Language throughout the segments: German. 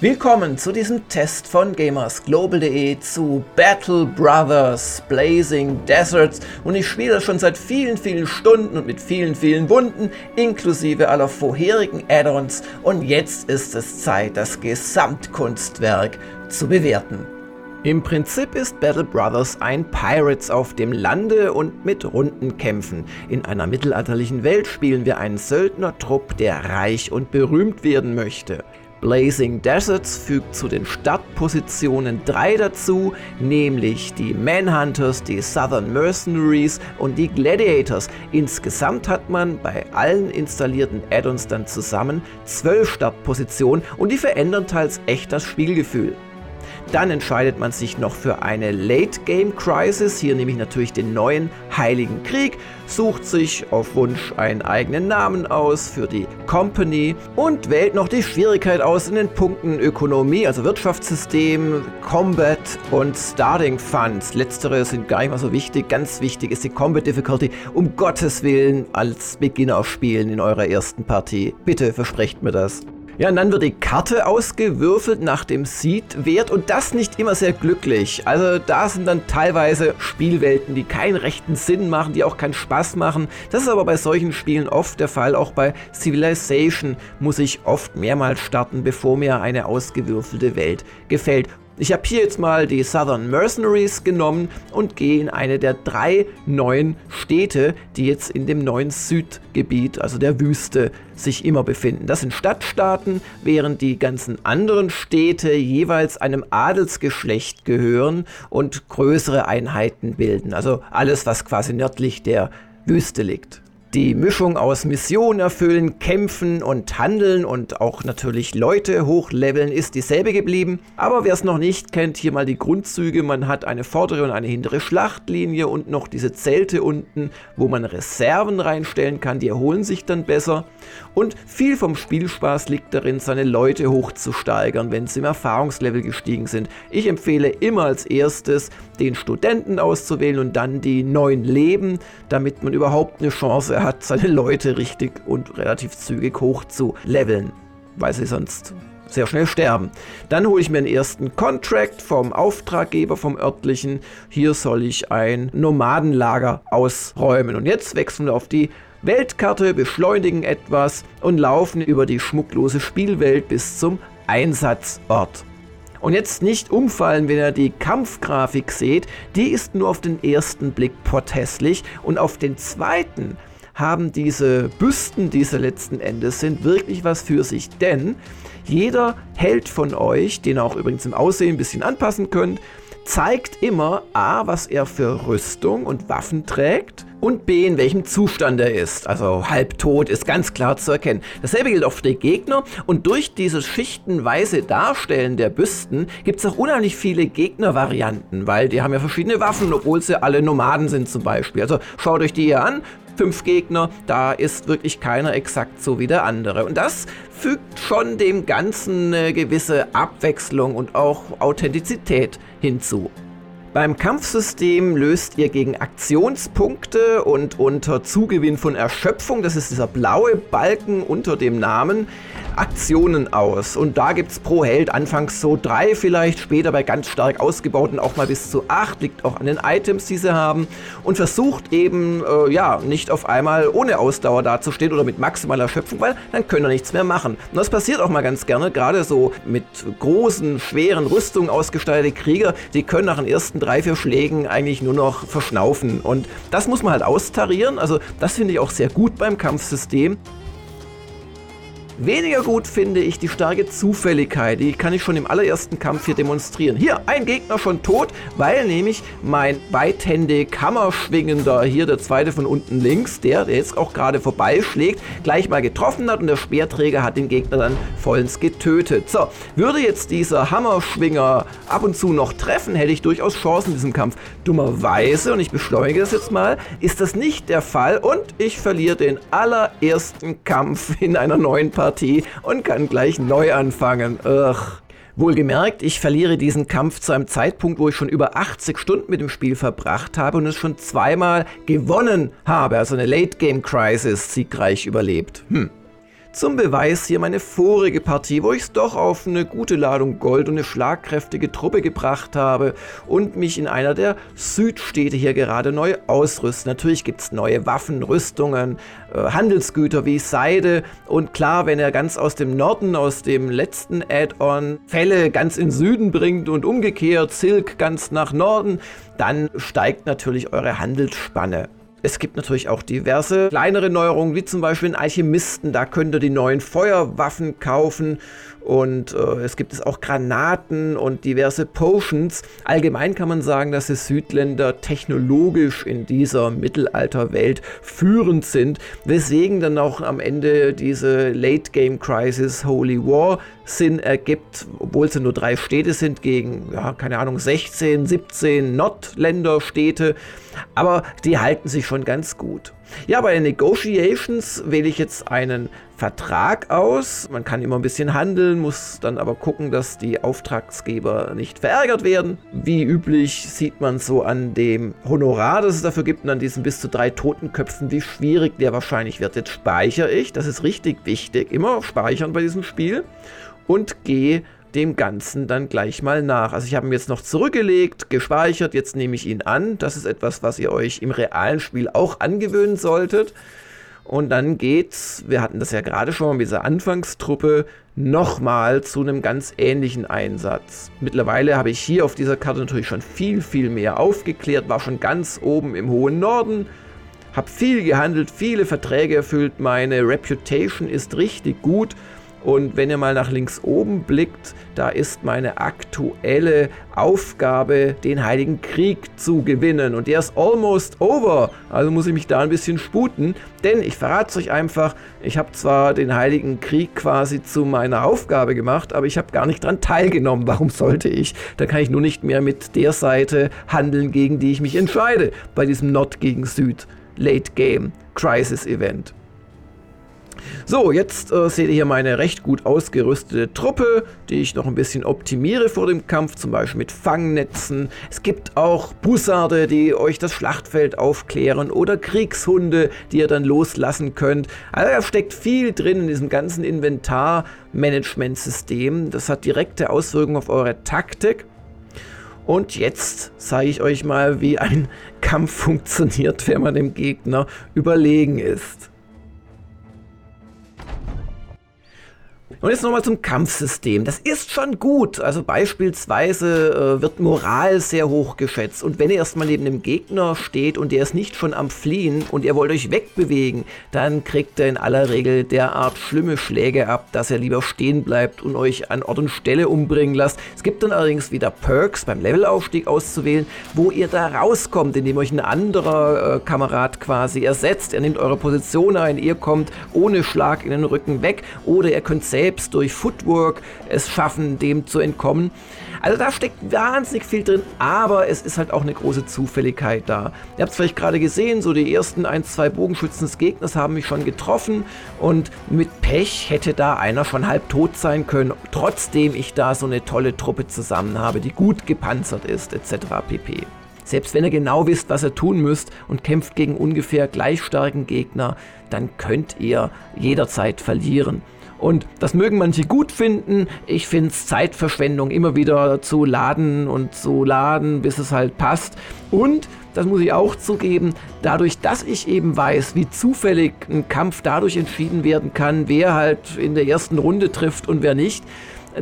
Willkommen zu diesem Test von gamersglobal.de zu Battle Brothers Blazing Deserts und ich spiele das schon seit vielen, vielen Stunden und mit vielen, vielen Wunden, inklusive aller vorherigen Add-ons und jetzt ist es Zeit, das Gesamtkunstwerk zu bewerten. Im Prinzip ist Battle Brothers ein Pirates auf dem Lande und mit Rundenkämpfen. In einer mittelalterlichen Welt spielen wir einen Söldnertrupp, der reich und berühmt werden möchte. Blazing Deserts fügt zu den Startpositionen drei dazu, nämlich die Manhunters, die Southern Mercenaries und die Gladiators. Insgesamt hat man bei allen installierten Add-ons dann zusammen zwölf Startpositionen und die verändern teils echt das Spielgefühl. Dann entscheidet man sich noch für eine Late Game Crisis, hier nehme ich natürlich den neuen Heiligen Krieg, sucht sich auf Wunsch einen eigenen Namen aus für die Company und wählt noch die Schwierigkeit aus in den Punkten Ökonomie, also Wirtschaftssystem, Combat und Starting Funds. Letztere sind gar nicht mal so wichtig, ganz wichtig ist die Combat Difficulty. Um Gottes Willen als Beginner spielen in eurer ersten Partie. Bitte versprecht mir das. Ja, und dann wird die Karte ausgewürfelt nach dem Seed-Wert und das nicht immer sehr glücklich. Also da sind dann teilweise Spielwelten, die keinen rechten Sinn machen, die auch keinen Spaß machen. Das ist aber bei solchen Spielen oft der Fall. Auch bei Civilization muss ich oft mehrmals starten, bevor mir eine ausgewürfelte Welt gefällt. Ich habe hier jetzt mal die Southern Mercenaries genommen und gehe in eine der drei neuen Städte, die jetzt in dem neuen Südgebiet, also der Wüste, sich immer befinden. Das sind Stadtstaaten, während die ganzen anderen Städte jeweils einem Adelsgeschlecht gehören und größere Einheiten bilden. Also alles, was quasi nördlich der Wüste liegt. Die Mischung aus Mission erfüllen, kämpfen und handeln und auch natürlich Leute hochleveln ist dieselbe geblieben. Aber wer es noch nicht kennt, hier mal die Grundzüge. Man hat eine vordere und eine hintere Schlachtlinie und noch diese Zelte unten, wo man Reserven reinstellen kann. Die erholen sich dann besser. Und viel vom Spielspaß liegt darin, seine Leute hochzusteigern, wenn sie im Erfahrungslevel gestiegen sind. Ich empfehle immer als erstes, den Studenten auszuwählen und dann die neuen Leben, damit man überhaupt eine Chance er hat, seine Leute richtig und relativ zügig hoch zu leveln, weil sie sonst sehr schnell sterben. Dann hole ich mir einen ersten Contract vom Auftraggeber, vom örtlichen. Hier soll ich ein Nomadenlager ausräumen. Und jetzt wechseln wir auf die Weltkarte, beschleunigen etwas und laufen über die schmucklose Spielwelt bis zum Einsatzort. Und jetzt nicht umfallen, wenn ihr die Kampfgrafik seht, die ist nur auf den ersten Blick potthässlich und auf den zweiten haben diese Büsten, diese letzten Endes sind, wirklich was für sich. Denn jeder Held von euch, den ihr auch übrigens im Aussehen ein bisschen anpassen könnt, zeigt immer A, was er für Rüstung und Waffen trägt und B, in welchem Zustand er ist. Also halbtot ist ganz klar zu erkennen. Dasselbe gilt auch für die Gegner und durch dieses schichtenweise Darstellen der Büsten gibt es auch unheimlich viele Gegnervarianten, weil die haben ja verschiedene Waffen, obwohl sie alle Nomaden sind zum Beispiel. Also schaut euch die hier an, fünf Gegner, da ist wirklich keiner exakt so wie der andere. Und das fügt schon dem Ganzen eine gewisse Abwechslung und auch Authentizität hinzu. Beim Kampfsystem löst ihr gegen Aktionspunkte und unter Zugewinn von Erschöpfung, das ist dieser blaue Balken unter dem Namen, Aktionen aus. Und da gibt es pro Held anfangs so drei vielleicht, später bei ganz stark ausgebauten auch mal bis zu acht, liegt auch an den Items, die sie haben. Und versucht eben, äh, ja, nicht auf einmal ohne Ausdauer dazustehen oder mit maximaler Erschöpfung, weil dann können wir nichts mehr machen. Und das passiert auch mal ganz gerne, gerade so mit großen, schweren Rüstungen ausgestattete Krieger, die können nach den ersten drei, vier Schlägen eigentlich nur noch verschnaufen. Und das muss man halt austarieren. Also das finde ich auch sehr gut beim Kampfsystem. Weniger gut finde ich die starke Zufälligkeit. Die kann ich schon im allerersten Kampf hier demonstrieren. Hier, ein Gegner schon tot, weil nämlich mein beidhändig Hammerschwingender, hier der zweite von unten links, der, der jetzt auch gerade vorbeischlägt, gleich mal getroffen hat und der Speerträger hat den Gegner dann vollends getötet. So, würde jetzt dieser Hammerschwinger ab und zu noch treffen, hätte ich durchaus Chancen in diesem Kampf. Dummerweise, und ich beschleunige das jetzt mal, ist das nicht der Fall und ich verliere den allerersten Kampf in einer neuen Partie. Partie und kann gleich neu anfangen. Ugh. Wohlgemerkt, ich verliere diesen Kampf zu einem Zeitpunkt, wo ich schon über 80 Stunden mit dem Spiel verbracht habe und es schon zweimal gewonnen habe, also eine Late Game Crisis siegreich überlebt. Hm. Zum Beweis hier meine vorige Partie, wo ich es doch auf eine gute Ladung Gold und eine schlagkräftige Truppe gebracht habe und mich in einer der Südstädte hier gerade neu ausrüste. Natürlich gibt es neue Waffen, Rüstungen, äh, Handelsgüter wie Seide und klar, wenn er ganz aus dem Norden, aus dem letzten Add-on Fälle ganz in Süden bringt und umgekehrt Silk ganz nach Norden, dann steigt natürlich eure Handelsspanne. Es gibt natürlich auch diverse kleinere Neuerungen, wie zum Beispiel in Alchemisten. Da könnt ihr die neuen Feuerwaffen kaufen und äh, es gibt es auch Granaten und diverse Potions. Allgemein kann man sagen, dass die Südländer technologisch in dieser Mittelalterwelt führend sind, weswegen dann auch am Ende diese Late Game Crisis Holy War Sinn ergibt, obwohl sie nur drei Städte sind gegen, ja, keine Ahnung, 16, 17 Nordländerstädte. Aber die halten sich schon ganz gut. Ja, bei den Negotiations wähle ich jetzt einen Vertrag aus. Man kann immer ein bisschen handeln, muss dann aber gucken, dass die Auftragsgeber nicht verärgert werden. Wie üblich sieht man so an dem Honorar, das es dafür gibt und an diesen bis zu drei Totenköpfen, wie schwierig der wahrscheinlich wird. Jetzt speichere ich, das ist richtig wichtig, immer speichern bei diesem Spiel und gehe dem Ganzen dann gleich mal nach. Also ich habe ihn jetzt noch zurückgelegt, gespeichert, jetzt nehme ich ihn an. Das ist etwas, was ihr euch im realen Spiel auch angewöhnen solltet. Und dann geht's, wir hatten das ja gerade schon mal mit dieser Anfangstruppe, nochmal zu einem ganz ähnlichen Einsatz. Mittlerweile habe ich hier auf dieser Karte natürlich schon viel, viel mehr aufgeklärt, war schon ganz oben im hohen Norden, habe viel gehandelt, viele Verträge erfüllt, meine Reputation ist richtig gut und wenn ihr mal nach links oben blickt, da ist meine aktuelle Aufgabe, den Heiligen Krieg zu gewinnen. Und der ist almost over. Also muss ich mich da ein bisschen sputen. Denn ich verrate es euch einfach, ich habe zwar den Heiligen Krieg quasi zu meiner Aufgabe gemacht, aber ich habe gar nicht daran teilgenommen. Warum sollte ich? Da kann ich nur nicht mehr mit der Seite handeln, gegen die ich mich entscheide. Bei diesem Not gegen Süd Late Game Crisis Event. So, jetzt äh, seht ihr hier meine recht gut ausgerüstete Truppe, die ich noch ein bisschen optimiere vor dem Kampf, zum Beispiel mit Fangnetzen. Es gibt auch Bussarde, die euch das Schlachtfeld aufklären oder Kriegshunde, die ihr dann loslassen könnt. Also da steckt viel drin in diesem ganzen Inventarmanagementsystem. Das hat direkte Auswirkungen auf eure Taktik. Und jetzt zeige ich euch mal, wie ein Kampf funktioniert, wenn man dem Gegner überlegen ist. Und jetzt nochmal zum Kampfsystem. Das ist schon gut. Also beispielsweise äh, wird Moral sehr hoch geschätzt. Und wenn ihr erstmal neben dem Gegner steht und der ist nicht schon am Fliehen und ihr wollt euch wegbewegen, dann kriegt er in aller Regel derart schlimme Schläge ab, dass er lieber stehen bleibt und euch an Ort und Stelle umbringen lasst. Es gibt dann allerdings wieder Perks beim Levelaufstieg auszuwählen, wo ihr da rauskommt, indem euch ein anderer äh, Kamerad quasi ersetzt. Er nimmt eure Position ein, ihr kommt ohne Schlag in den Rücken weg oder ihr könnt selbst selbst durch Footwork es schaffen, dem zu entkommen. Also da steckt wahnsinnig viel drin, aber es ist halt auch eine große Zufälligkeit da. Ihr habt es vielleicht gerade gesehen, so die ersten ein, zwei Bogenschützen des Gegners haben mich schon getroffen und mit Pech hätte da einer schon halb tot sein können, trotzdem ich da so eine tolle Truppe zusammen habe, die gut gepanzert ist, etc. pp. Selbst wenn ihr genau wisst, was ihr tun müsst und kämpft gegen ungefähr gleich starken Gegner, dann könnt ihr jederzeit verlieren. Und das mögen manche gut finden. Ich finde es Zeitverschwendung, immer wieder zu laden und zu laden, bis es halt passt. Und, das muss ich auch zugeben, dadurch, dass ich eben weiß, wie zufällig ein Kampf dadurch entschieden werden kann, wer halt in der ersten Runde trifft und wer nicht,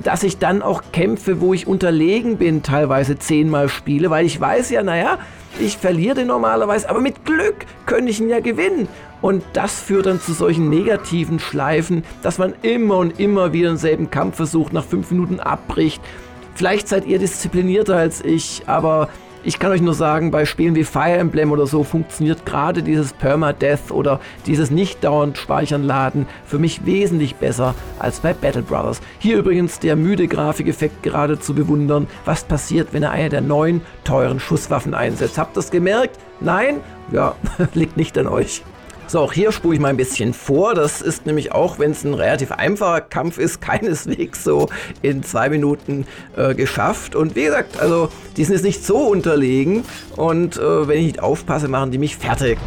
dass ich dann auch Kämpfe, wo ich unterlegen bin, teilweise zehnmal spiele, weil ich weiß ja, naja, ich verliere den normalerweise, aber mit Glück könnte ich ihn ja gewinnen. Und das führt dann zu solchen negativen Schleifen, dass man immer und immer wieder denselben Kampf versucht, nach fünf Minuten abbricht. Vielleicht seid ihr disziplinierter als ich, aber ich kann euch nur sagen, bei Spielen wie Fire Emblem oder so funktioniert gerade dieses Permadeath oder dieses nicht dauernd Speichern laden für mich wesentlich besser als bei Battle Brothers. Hier übrigens der müde Grafikeffekt gerade zu bewundern. Was passiert, wenn er eine der neuen teuren Schusswaffen einsetzt? Habt ihr das gemerkt? Nein? Ja, liegt nicht an euch. So, auch hier spule ich mal ein bisschen vor. Das ist nämlich auch, wenn es ein relativ einfacher Kampf ist, keineswegs so in zwei Minuten äh, geschafft. Und wie gesagt, also die sind jetzt nicht so unterlegen und äh, wenn ich nicht aufpasse, machen die mich fertig.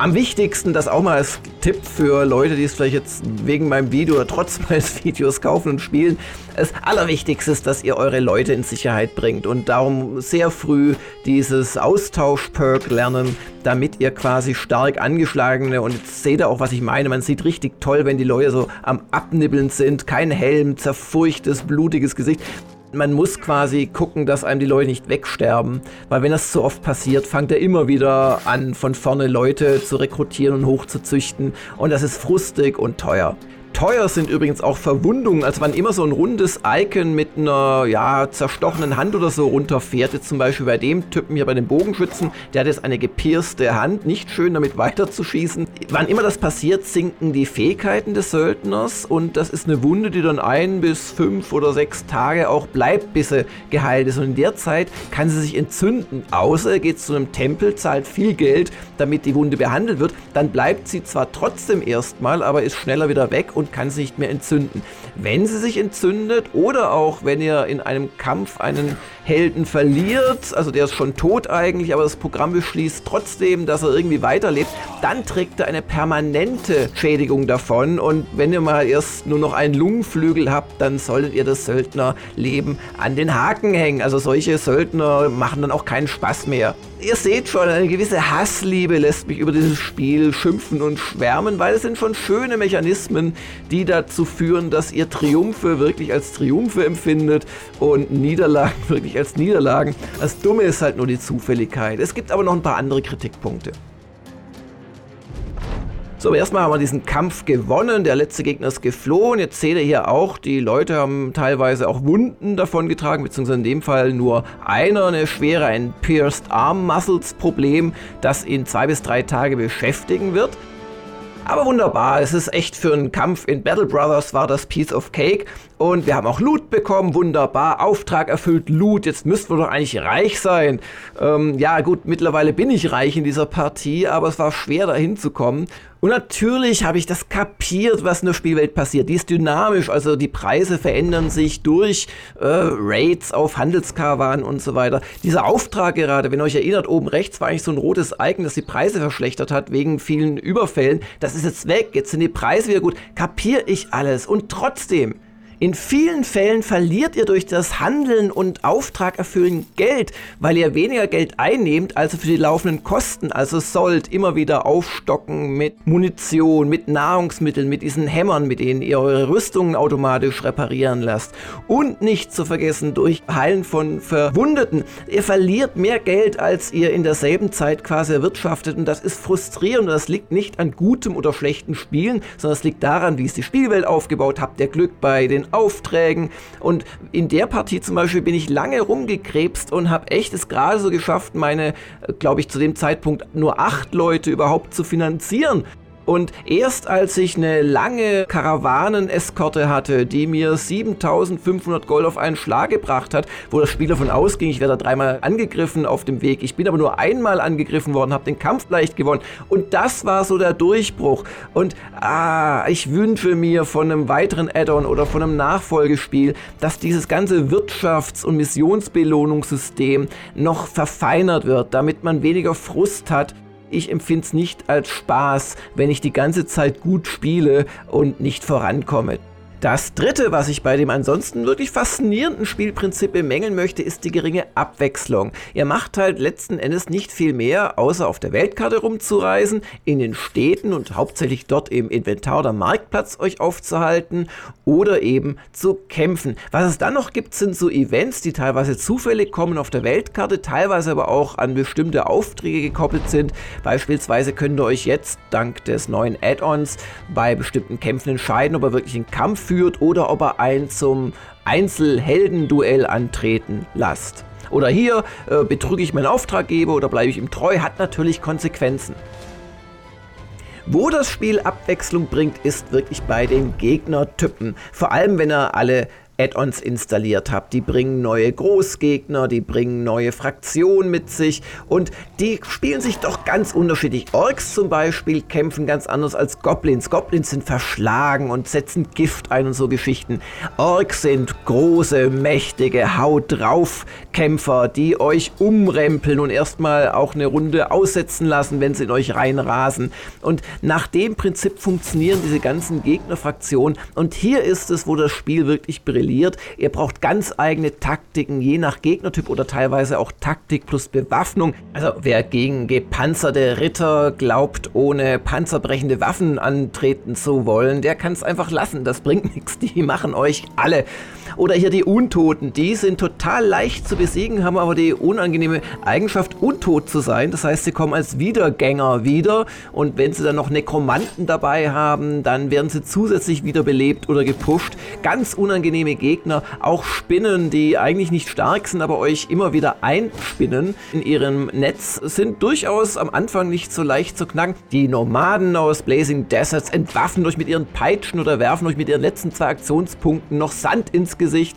Am wichtigsten, das auch mal als Tipp für Leute, die es vielleicht jetzt wegen meinem Video oder trotz meines Videos kaufen und spielen. Das Allerwichtigste ist, dass ihr eure Leute in Sicherheit bringt und darum sehr früh dieses Austausch-Perk lernen, damit ihr quasi stark angeschlagene und jetzt seht ihr auch, was ich meine. Man sieht richtig toll, wenn die Leute so am Abnibbeln sind, kein Helm, zerfurchtes, blutiges Gesicht man muss quasi gucken, dass einem die Leute nicht wegsterben, weil wenn das zu oft passiert, fängt er immer wieder an, von vorne Leute zu rekrutieren und hochzuzüchten und das ist frustig und teuer. Teuer sind übrigens auch Verwundungen. Also wenn immer so ein rundes Icon mit einer ja, zerstochenen Hand oder so runterfährt, jetzt zum Beispiel bei dem Typen hier bei den Bogenschützen, der hat jetzt eine gepierste Hand, nicht schön damit weiterzuschießen. Wann immer das passiert, sinken die Fähigkeiten des Söldners und das ist eine Wunde, die dann ein bis fünf oder sechs Tage auch bleibt, bis sie geheilt ist. Und in der Zeit kann sie sich entzünden. Außer er geht zu einem Tempel, zahlt viel Geld, damit die Wunde behandelt wird. Dann bleibt sie zwar trotzdem erstmal, aber ist schneller wieder weg und kann sich nicht mehr entzünden. Wenn sie sich entzündet oder auch wenn ihr in einem Kampf einen Helden verliert, also der ist schon tot eigentlich, aber das Programm beschließt trotzdem, dass er irgendwie weiterlebt, dann trägt er eine permanente Schädigung davon und wenn ihr mal erst nur noch einen Lungenflügel habt, dann solltet ihr das Söldnerleben an den Haken hängen. Also solche Söldner machen dann auch keinen Spaß mehr. Ihr seht schon, eine gewisse Hassliebe lässt mich über dieses Spiel schimpfen und schwärmen, weil es sind schon schöne Mechanismen, die dazu führen, dass ihr Triumphe wirklich als Triumphe empfindet und Niederlagen wirklich als Niederlagen. Das Dumme ist halt nur die Zufälligkeit. Es gibt aber noch ein paar andere Kritikpunkte. So, erstmal haben wir diesen Kampf gewonnen. Der letzte Gegner ist geflohen. Jetzt seht ihr hier auch, die Leute haben teilweise auch Wunden davon getragen, beziehungsweise in dem Fall nur einer eine schwere, ein Pierced Arm Muscles Problem, das ihn zwei bis drei Tage beschäftigen wird. Aber wunderbar, es ist echt für einen Kampf in Battle Brothers war das Piece of Cake. Und wir haben auch Loot bekommen, wunderbar, Auftrag erfüllt, Loot, jetzt müssten wir doch eigentlich reich sein. Ähm, ja gut, mittlerweile bin ich reich in dieser Partie, aber es war schwer dahin zu kommen. Und natürlich habe ich das kapiert, was in der Spielwelt passiert. Die ist dynamisch, also die Preise verändern sich durch äh, Raids auf Handelskarawanen und so weiter. Dieser Auftrag gerade, wenn ihr euch erinnert, oben rechts war eigentlich so ein rotes Icon, das die Preise verschlechtert hat wegen vielen Überfällen. Das ist jetzt weg, jetzt sind die Preise wieder gut. Kapiere ich alles. Und trotzdem in vielen Fällen verliert ihr durch das Handeln und Auftrag erfüllen Geld, weil ihr weniger Geld einnehmt, also für die laufenden Kosten. Also sollt immer wieder aufstocken mit Munition, mit Nahrungsmitteln, mit diesen Hämmern, mit denen ihr eure Rüstungen automatisch reparieren lasst. Und nicht zu vergessen durch Heilen von Verwundeten. Ihr verliert mehr Geld, als ihr in derselben Zeit quasi erwirtschaftet. Und das ist frustrierend. Und das liegt nicht an gutem oder schlechten Spielen, sondern es liegt daran, wie ist die Spielwelt aufgebaut. Habt ihr Glück bei den Aufträgen. Und in der Partie zum Beispiel bin ich lange rumgekrebst und habe echt es gerade so geschafft, meine, äh, glaube ich, zu dem Zeitpunkt nur acht Leute überhaupt zu finanzieren. Und erst als ich eine lange Karawanen-Eskorte hatte, die mir 7500 Gold auf einen Schlag gebracht hat, wo das Spiel davon ausging, ich werde dreimal angegriffen auf dem Weg. Ich bin aber nur einmal angegriffen worden, habe den Kampf leicht gewonnen. Und das war so der Durchbruch. Und ah, ich wünsche mir von einem weiteren Add-on oder von einem Nachfolgespiel, dass dieses ganze Wirtschafts- und Missionsbelohnungssystem noch verfeinert wird, damit man weniger Frust hat ich empfinde es nicht als Spaß, wenn ich die ganze Zeit gut spiele und nicht vorankomme. Das dritte, was ich bei dem ansonsten wirklich faszinierenden Spielprinzip bemängeln möchte, ist die geringe Abwechslung. Ihr macht halt letzten Endes nicht viel mehr, außer auf der Weltkarte rumzureisen, in den Städten und hauptsächlich dort im Inventar oder Marktplatz euch aufzuhalten oder eben zu kämpfen. Was es dann noch gibt, sind so Events, die teilweise zufällig kommen auf der Weltkarte, teilweise aber auch an bestimmte Aufträge gekoppelt sind. Beispielsweise könnt ihr euch jetzt dank des neuen Add-ons bei bestimmten Kämpfen entscheiden, ob ihr wirklich einen Kampf führt oder ob er ein zum Einzelheldenduell antreten lasst. Oder hier äh, betrüge ich meinen Auftraggeber oder bleibe ich ihm treu, hat natürlich Konsequenzen. Wo das Spiel Abwechslung bringt, ist wirklich bei den Gegnertypen. Vor allem, wenn er alle Add-ons installiert habt. Die bringen neue Großgegner, die bringen neue Fraktionen mit sich und die spielen sich doch ganz unterschiedlich. Orks zum Beispiel kämpfen ganz anders als Goblins. Goblins sind verschlagen und setzen Gift ein und so Geschichten. Orks sind große, mächtige, Haut drauf Kämpfer, die euch umrempeln und erstmal auch eine Runde aussetzen lassen, wenn sie in euch reinrasen. Und nach dem Prinzip funktionieren diese ganzen Gegnerfraktionen. Und hier ist es, wo das Spiel wirklich brilliert. Ihr braucht ganz eigene Taktiken, je nach Gegnertyp oder teilweise auch Taktik plus Bewaffnung. Also wer gegen gepanzerte Ritter glaubt, ohne panzerbrechende Waffen antreten zu wollen, der kann es einfach lassen. Das bringt nichts. Die machen euch alle. Oder hier die Untoten, die sind total leicht zu besiegen, haben aber die unangenehme Eigenschaft, untot zu sein. Das heißt, sie kommen als Wiedergänger wieder und wenn sie dann noch Nekromanten dabei haben, dann werden sie zusätzlich wiederbelebt oder gepusht. Ganz unangenehme Gegner, auch Spinnen, die eigentlich nicht stark sind, aber euch immer wieder einspinnen in ihrem Netz, sind durchaus am Anfang nicht so leicht zu knacken. Die Nomaden aus Blazing Deserts entwaffen euch mit ihren Peitschen oder werfen euch mit ihren letzten zwei Aktionspunkten noch Sand ins Gesicht.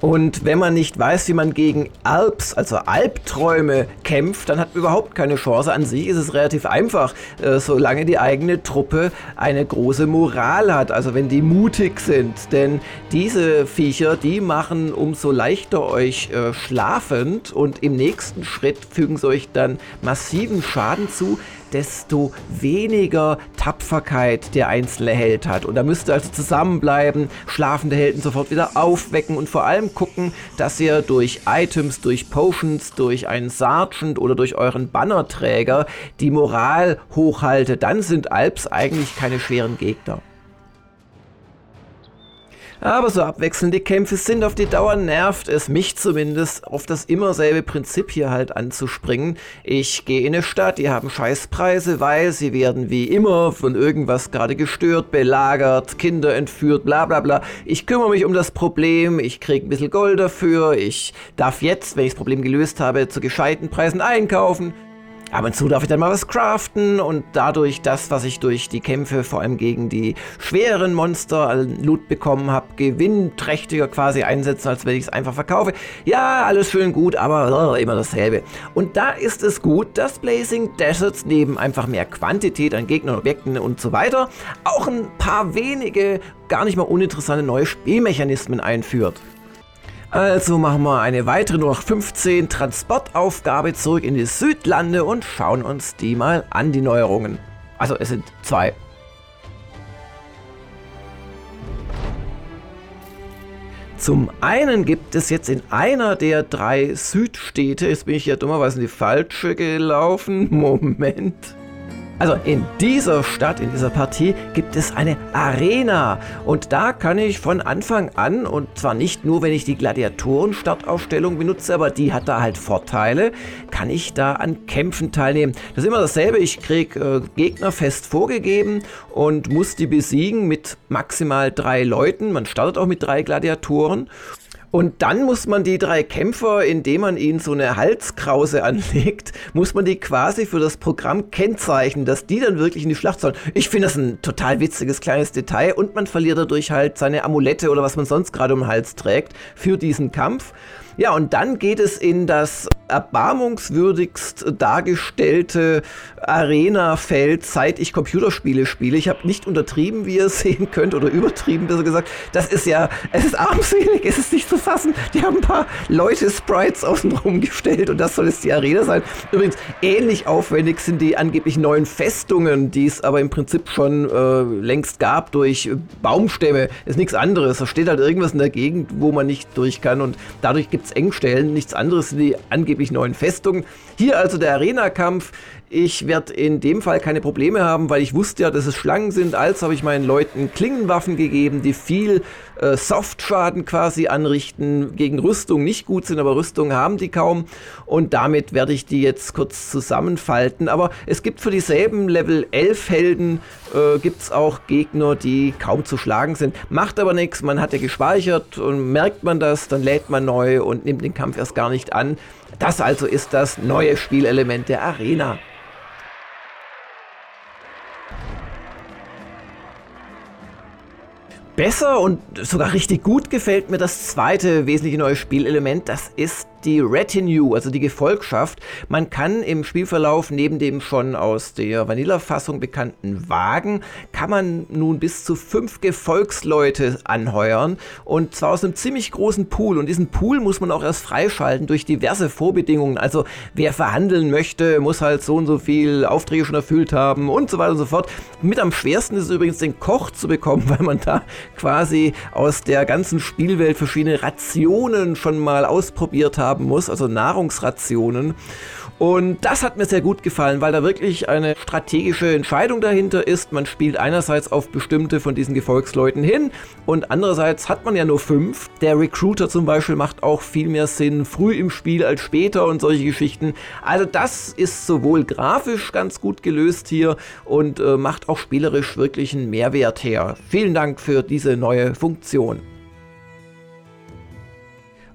Und wenn man nicht weiß, wie man gegen Alps, also Albträume kämpft, dann hat man überhaupt keine Chance. An sich ist es relativ einfach, äh, solange die eigene Truppe eine große Moral hat, also wenn die mutig sind. Denn diese Viecher, die machen umso leichter euch äh, schlafend und im nächsten Schritt fügen sie euch dann massiven Schaden zu, desto weniger Tapferkeit der einzelne Held hat. Und da müsst ihr also zusammenbleiben, schlafende Helden sofort wieder aufwecken und vor allem gucken, dass ihr durch Items, durch Potions, durch einen Sergeant oder durch euren Bannerträger die Moral hochhaltet. Dann sind Alps eigentlich keine schweren Gegner. Aber so abwechselnde Kämpfe sind auf die Dauer nervt es mich zumindest, auf das immer selbe Prinzip hier halt anzuspringen. Ich gehe in eine Stadt, die haben Scheißpreise, weil sie werden wie immer von irgendwas gerade gestört, belagert, Kinder entführt, bla bla bla. Ich kümmere mich um das Problem, ich kriege ein bisschen Gold dafür, ich darf jetzt, wenn ich das Problem gelöst habe, zu gescheiten Preisen einkaufen. Ab und zu darf ich dann mal was craften und dadurch das, was ich durch die Kämpfe vor allem gegen die schweren Monster Loot bekommen habe, gewinnträchtiger quasi einsetzen, als wenn ich es einfach verkaufe. Ja, alles schön gut, aber immer dasselbe. Und da ist es gut, dass Blazing Deserts neben einfach mehr Quantität an Gegnern, Objekten und so weiter auch ein paar wenige, gar nicht mal uninteressante neue Spielmechanismen einführt. Also machen wir eine weitere nur noch 15 Transportaufgabe zurück in die Südlande und schauen uns die mal an, die Neuerungen. Also es sind zwei. Zum einen gibt es jetzt in einer der drei Südstädte, jetzt bin ich ja dummerweise in die falsche gelaufen, Moment. Also in dieser Stadt, in dieser Partie gibt es eine Arena und da kann ich von Anfang an und zwar nicht nur, wenn ich die Gladiatoren-Startaufstellung benutze, aber die hat da halt Vorteile, kann ich da an Kämpfen teilnehmen. Das ist immer dasselbe, ich kriege äh, Gegner fest vorgegeben und muss die besiegen mit maximal drei Leuten. Man startet auch mit drei Gladiatoren und dann muss man die drei Kämpfer, indem man ihnen so eine Halskrause anlegt, muss man die quasi für das Programm kennzeichnen, dass die dann wirklich in die Schlacht sollen. Ich finde das ein total witziges kleines Detail und man verliert dadurch halt seine Amulette oder was man sonst gerade um den Hals trägt für diesen Kampf. Ja, und dann geht es in das erbarmungswürdigst dargestellte Arena-Feld, seit ich Computerspiele spiele. Ich habe nicht untertrieben, wie ihr sehen könnt, oder übertrieben, besser gesagt. Das ist ja, es ist armselig, es ist nicht zu fassen. Die haben ein paar Leute-Sprites außenrum gestellt und das soll jetzt die Arena sein. Übrigens, ähnlich aufwendig sind die angeblich neuen Festungen, die es aber im Prinzip schon äh, längst gab durch Baumstämme. Ist nichts anderes. Da steht halt irgendwas in der Gegend, wo man nicht durch kann und dadurch gibt es Engstellen. Nichts anderes sind die angeblich neuen Festungen. Hier also der Arena-Kampf. Ich werde in dem Fall keine Probleme haben, weil ich wusste ja, dass es Schlangen sind. Also habe ich meinen Leuten Klingenwaffen gegeben, die viel äh, Softschaden quasi anrichten, gegen Rüstung nicht gut sind, aber Rüstung haben die kaum. Und damit werde ich die jetzt kurz zusammenfalten. Aber es gibt für dieselben Level 11 Helden, äh, es auch Gegner, die kaum zu schlagen sind. Macht aber nichts, man hat ja gespeichert und merkt man das, dann lädt man neu und nimmt den Kampf erst gar nicht an. Das also ist das neue Spielelement der Arena. Besser und sogar richtig gut gefällt mir das zweite wesentliche neue Spielelement. Das ist die Retinue, also die Gefolgschaft. Man kann im Spielverlauf neben dem schon aus der Vanilla-Fassung bekannten Wagen, kann man nun bis zu fünf Gefolgsleute anheuern und zwar aus einem ziemlich großen Pool. Und diesen Pool muss man auch erst freischalten durch diverse Vorbedingungen. Also wer verhandeln möchte, muss halt so und so viel Aufträge schon erfüllt haben und so weiter und so fort. Mit am schwersten ist es übrigens den Koch zu bekommen, weil man da quasi aus der ganzen Spielwelt verschiedene Rationen schon mal ausprobiert hat haben muss, also Nahrungsrationen. Und das hat mir sehr gut gefallen, weil da wirklich eine strategische Entscheidung dahinter ist. Man spielt einerseits auf bestimmte von diesen Gefolgsleuten hin und andererseits hat man ja nur fünf. Der Recruiter zum Beispiel macht auch viel mehr Sinn früh im Spiel als später und solche Geschichten. Also das ist sowohl grafisch ganz gut gelöst hier und äh, macht auch spielerisch wirklich einen Mehrwert her. Vielen Dank für diese neue Funktion.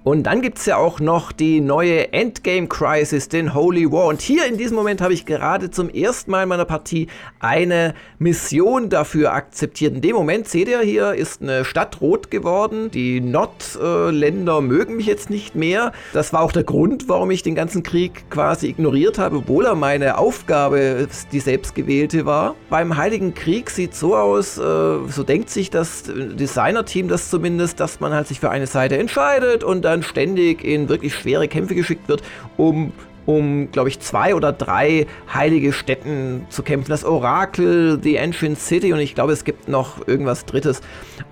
Und dann gibt es ja auch noch die neue Endgame Crisis, den Holy War. Und hier in diesem Moment habe ich gerade zum ersten Mal in meiner Partie eine Mission dafür akzeptiert. In dem Moment seht ihr hier, ist eine Stadt rot geworden. Die Nord-Länder mögen mich jetzt nicht mehr. Das war auch der Grund, warum ich den ganzen Krieg quasi ignoriert habe, obwohl er meine Aufgabe, die selbstgewählte war. Beim Heiligen Krieg sieht so aus, äh, so denkt sich das Designer-Team das zumindest, dass man halt sich für eine Seite entscheidet und dann dann ständig in wirklich schwere Kämpfe geschickt wird, um um, glaube ich, zwei oder drei heilige Städten zu kämpfen. Das Orakel, die Ancient City und ich glaube, es gibt noch irgendwas Drittes.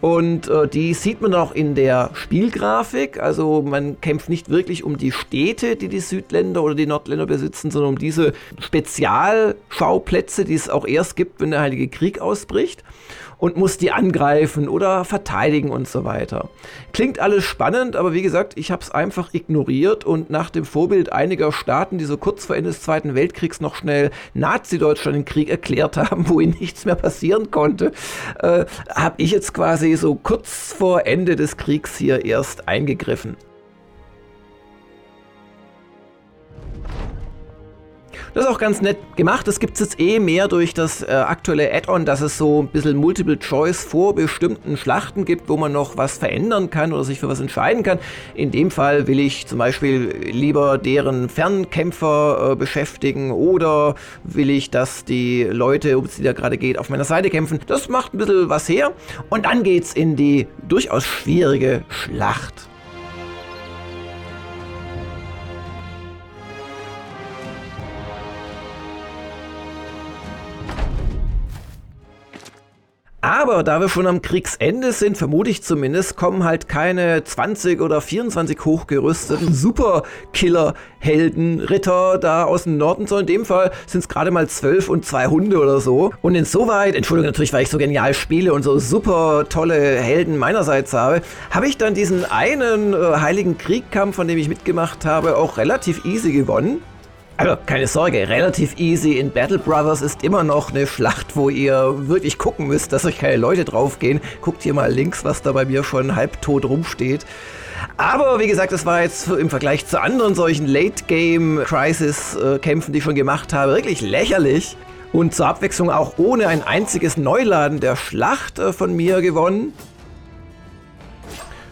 Und äh, die sieht man auch in der Spielgrafik. Also man kämpft nicht wirklich um die Städte, die die Südländer oder die Nordländer besitzen, sondern um diese Spezialschauplätze, die es auch erst gibt, wenn der Heilige Krieg ausbricht und muss die angreifen oder verteidigen und so weiter. Klingt alles spannend, aber wie gesagt, ich habe es einfach ignoriert und nach dem Vorbild einiger Staaten, die so kurz vor Ende des Zweiten Weltkriegs noch schnell Nazi-Deutschland den Krieg erklärt haben, wo ihnen nichts mehr passieren konnte, äh, habe ich jetzt quasi so kurz vor Ende des Kriegs hier erst eingegriffen. Das ist auch ganz nett gemacht. Das gibt es jetzt eh mehr durch das äh, aktuelle Add-on, dass es so ein bisschen Multiple Choice vor bestimmten Schlachten gibt, wo man noch was verändern kann oder sich für was entscheiden kann. In dem Fall will ich zum Beispiel lieber deren Fernkämpfer äh, beschäftigen oder will ich, dass die Leute, um die da gerade geht, auf meiner Seite kämpfen. Das macht ein bisschen was her. Und dann geht's in die durchaus schwierige Schlacht. Aber da wir schon am Kriegsende sind, vermute ich zumindest, kommen halt keine 20 oder 24 hochgerüsteten Superkiller-Helden, Ritter da aus dem Norden, sondern in dem Fall sind es gerade mal 12 und zwei Hunde oder so. Und insoweit, Entschuldigung natürlich, weil ich so genial spiele und so super tolle Helden meinerseits habe, habe ich dann diesen einen äh, Heiligen Kriegkampf, von dem ich mitgemacht habe, auch relativ easy gewonnen. Also keine Sorge, relativ easy in Battle Brothers ist immer noch eine Schlacht, wo ihr wirklich gucken müsst, dass euch keine Leute draufgehen. Guckt hier mal links, was da bei mir schon halbtot rumsteht. Aber wie gesagt, das war jetzt im Vergleich zu anderen solchen Late-Game-Crisis-Kämpfen, die ich schon gemacht habe, wirklich lächerlich. Und zur Abwechslung auch ohne ein einziges Neuladen der Schlacht äh, von mir gewonnen.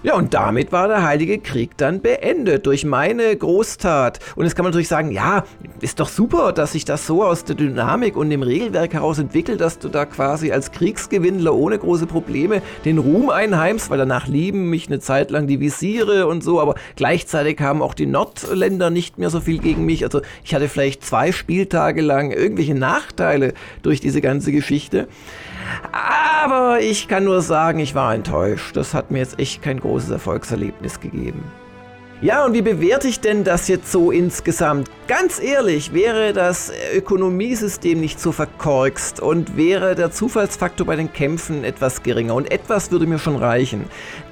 Ja, und damit war der Heilige Krieg dann beendet durch meine Großtat. Und jetzt kann man natürlich sagen, ja, ist doch super, dass sich das so aus der Dynamik und dem Regelwerk heraus entwickelt, dass du da quasi als Kriegsgewinnler ohne große Probleme den Ruhm einheimst, weil danach lieben mich eine Zeit lang die Visiere und so, aber gleichzeitig haben auch die Nordländer nicht mehr so viel gegen mich. Also ich hatte vielleicht zwei Spieltage lang irgendwelche Nachteile durch diese ganze Geschichte. Aber ich kann nur sagen, ich war enttäuscht. Das hat mir jetzt echt kein großes Erfolgserlebnis gegeben. Ja, und wie bewerte ich denn das jetzt so insgesamt? Ganz ehrlich, wäre das Ökonomiesystem nicht so verkorkst und wäre der Zufallsfaktor bei den Kämpfen etwas geringer und etwas würde mir schon reichen,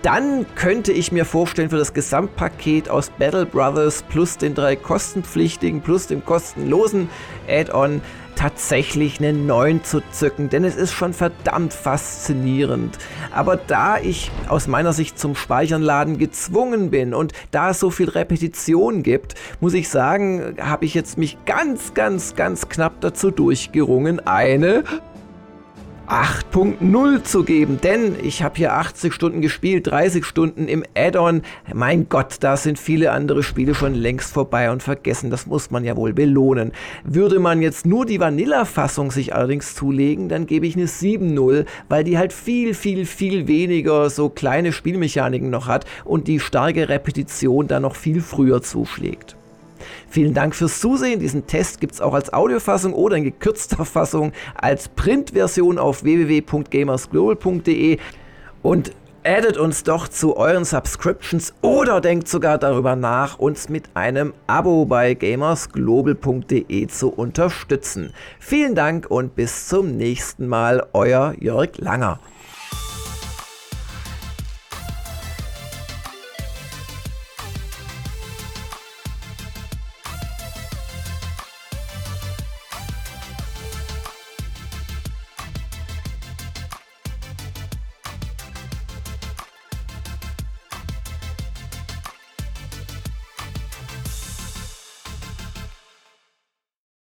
dann könnte ich mir vorstellen, für das Gesamtpaket aus Battle Brothers plus den drei kostenpflichtigen plus dem kostenlosen Add-on tatsächlich einen neuen zu zücken, denn es ist schon verdammt faszinierend. Aber da ich aus meiner Sicht zum Speichernladen gezwungen bin und da es so viel Repetition gibt, muss ich sagen, habe ich jetzt mich ganz, ganz, ganz knapp dazu durchgerungen, eine 8.0 zu geben, denn ich habe hier 80 Stunden gespielt, 30 Stunden im Add-on. Mein Gott, da sind viele andere Spiele schon längst vorbei und vergessen. Das muss man ja wohl belohnen. Würde man jetzt nur die Vanilla-Fassung sich allerdings zulegen, dann gebe ich eine 7.0, weil die halt viel, viel, viel weniger so kleine Spielmechaniken noch hat und die starke Repetition da noch viel früher zuschlägt. Vielen Dank fürs Zusehen. Diesen Test gibt es auch als Audiofassung oder in gekürzter Fassung als Printversion auf www.gamersglobal.de. Und addet uns doch zu euren Subscriptions oder denkt sogar darüber nach, uns mit einem Abo bei gamersglobal.de zu unterstützen. Vielen Dank und bis zum nächsten Mal, euer Jörg Langer.